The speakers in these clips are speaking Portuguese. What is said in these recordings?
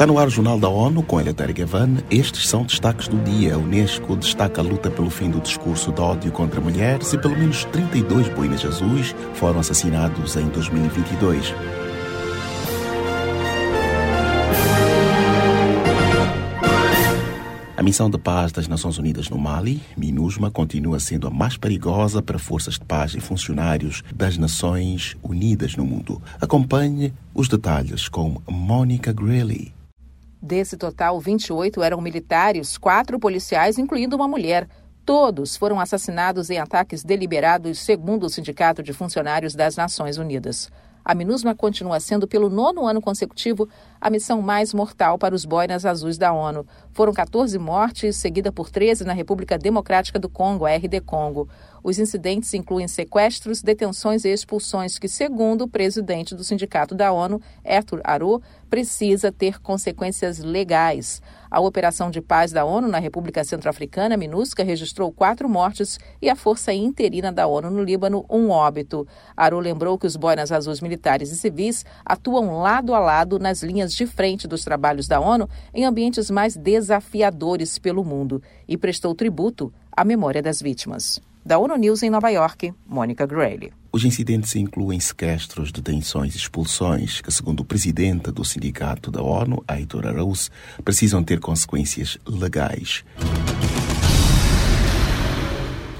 Está no ar o Jornal da ONU com Eleutério Gavan. Estes são destaques do dia. A Unesco destaca a luta pelo fim do discurso de ódio contra mulheres e pelo menos 32 boinas azuis foram assassinados em 2022. A missão de paz das Nações Unidas no Mali, MINUSMA, continua sendo a mais perigosa para forças de paz e funcionários das Nações Unidas no mundo. Acompanhe os detalhes com Monica Greeley. Desse total, 28 eram militares, quatro policiais, incluindo uma mulher. Todos foram assassinados em ataques deliberados, segundo o Sindicato de Funcionários das Nações Unidas. A MINUSMA continua sendo, pelo nono ano consecutivo, a missão mais mortal para os boinas azuis da ONU. Foram 14 mortes, seguida por 13 na República Democrática do Congo, a RD Congo. Os incidentes incluem sequestros, detenções e expulsões que, segundo o presidente do Sindicato da ONU, Arthur Aro, precisa ter consequências legais. A Operação de Paz da ONU na República Centro-Africana, MINUSCA, registrou quatro mortes e a Força Interina da ONU no Líbano, um óbito. Aro lembrou que os boinas azuis militares e civis atuam lado a lado nas linhas de frente dos trabalhos da ONU em ambientes mais desafiadores pelo mundo e prestou tributo à memória das vítimas. Da ONU News em Nova York, Mônica Grayle. Os incidentes incluem sequestros, detenções e expulsões que, segundo o presidente do sindicato da ONU, Aitor Araúz, precisam ter consequências legais.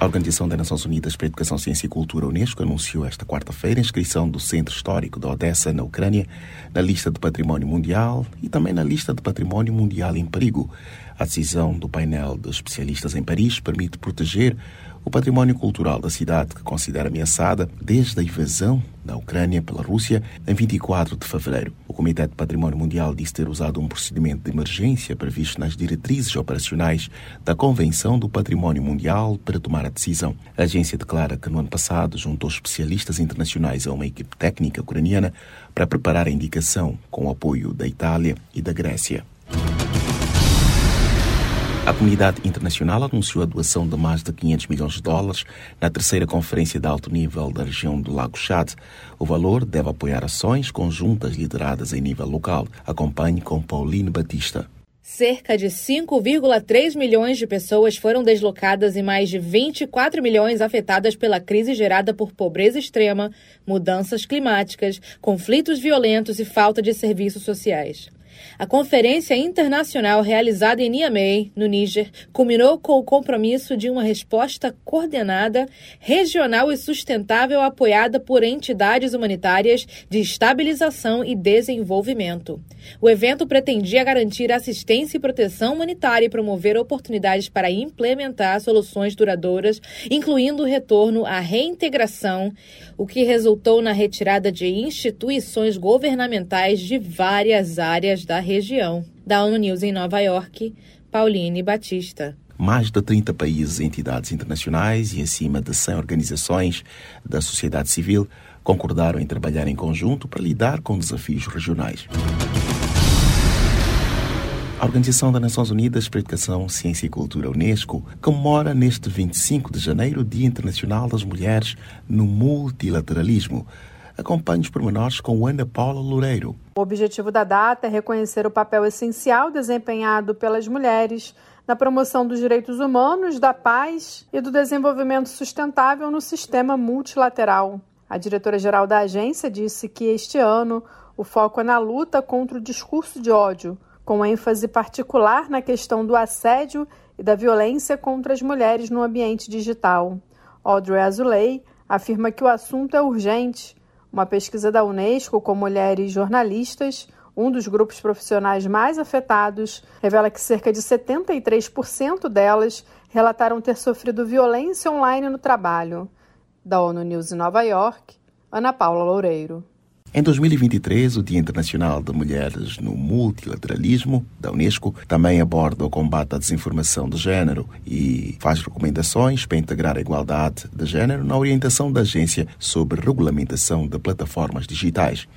A Organização das Nações Unidas para a Educação, Ciência e Cultura, Unesco, anunciou esta quarta-feira a inscrição do Centro Histórico da Odessa, na Ucrânia, na lista de património mundial e também na lista de património mundial em perigo. A decisão do painel de especialistas em Paris permite proteger o património cultural da cidade, que considera ameaçada desde a invasão da Ucrânia pela Rússia em 24 de fevereiro. O Comitê de Património Mundial disse ter usado um procedimento de emergência previsto nas diretrizes operacionais da Convenção do Património Mundial para tomar a decisão. A agência declara que no ano passado juntou especialistas internacionais a uma equipe técnica ucraniana para preparar a indicação com o apoio da Itália e da Grécia. A comunidade internacional anunciou a doação de mais de 500 milhões de dólares na terceira conferência de alto nível da região do Lago Chad. O valor deve apoiar ações conjuntas lideradas em nível local. Acompanhe com Pauline Batista. Cerca de 5,3 milhões de pessoas foram deslocadas e mais de 24 milhões afetadas pela crise gerada por pobreza extrema, mudanças climáticas, conflitos violentos e falta de serviços sociais. A conferência internacional realizada em Niamey, no Níger, culminou com o compromisso de uma resposta coordenada, regional e sustentável apoiada por entidades humanitárias de estabilização e desenvolvimento. O evento pretendia garantir assistência e proteção humanitária e promover oportunidades para implementar soluções duradouras, incluindo o retorno à reintegração, o que resultou na retirada de instituições governamentais de várias áreas da região. Da ONU News em Nova York, Pauline Batista mais de 30 países e entidades internacionais e acima de 100 organizações da sociedade civil concordaram em trabalhar em conjunto para lidar com desafios regionais. A Organização das Nações Unidas para Educação, Ciência e Cultura, Unesco, comemora neste 25 de janeiro o Dia Internacional das Mulheres no Multilateralismo. Acompanhe os pormenores com Ana Paula Loureiro. O objetivo da data é reconhecer o papel essencial desempenhado pelas mulheres na promoção dos direitos humanos, da paz e do desenvolvimento sustentável no sistema multilateral. A diretora-geral da agência disse que este ano o foco é na luta contra o discurso de ódio com ênfase particular na questão do assédio e da violência contra as mulheres no ambiente digital. Audrey Azoulay afirma que o assunto é urgente. Uma pesquisa da Unesco com mulheres jornalistas, um dos grupos profissionais mais afetados, revela que cerca de 73% delas relataram ter sofrido violência online no trabalho. Da ONU News em Nova York, Ana Paula Loureiro. Em 2023, o Dia Internacional de Mulheres no Multilateralismo da Unesco também aborda o combate à desinformação de género e faz recomendações para integrar a igualdade de género na orientação da agência sobre regulamentação de plataformas digitais.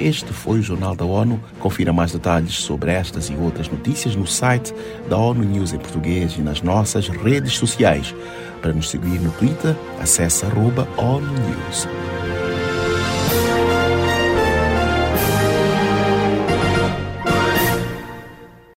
Este foi o Jornal da ONU. Confira mais detalhes sobre estas e outras notícias no site da ONU News em português e nas nossas redes sociais. Para nos seguir no Twitter, acesse arroba ONU News.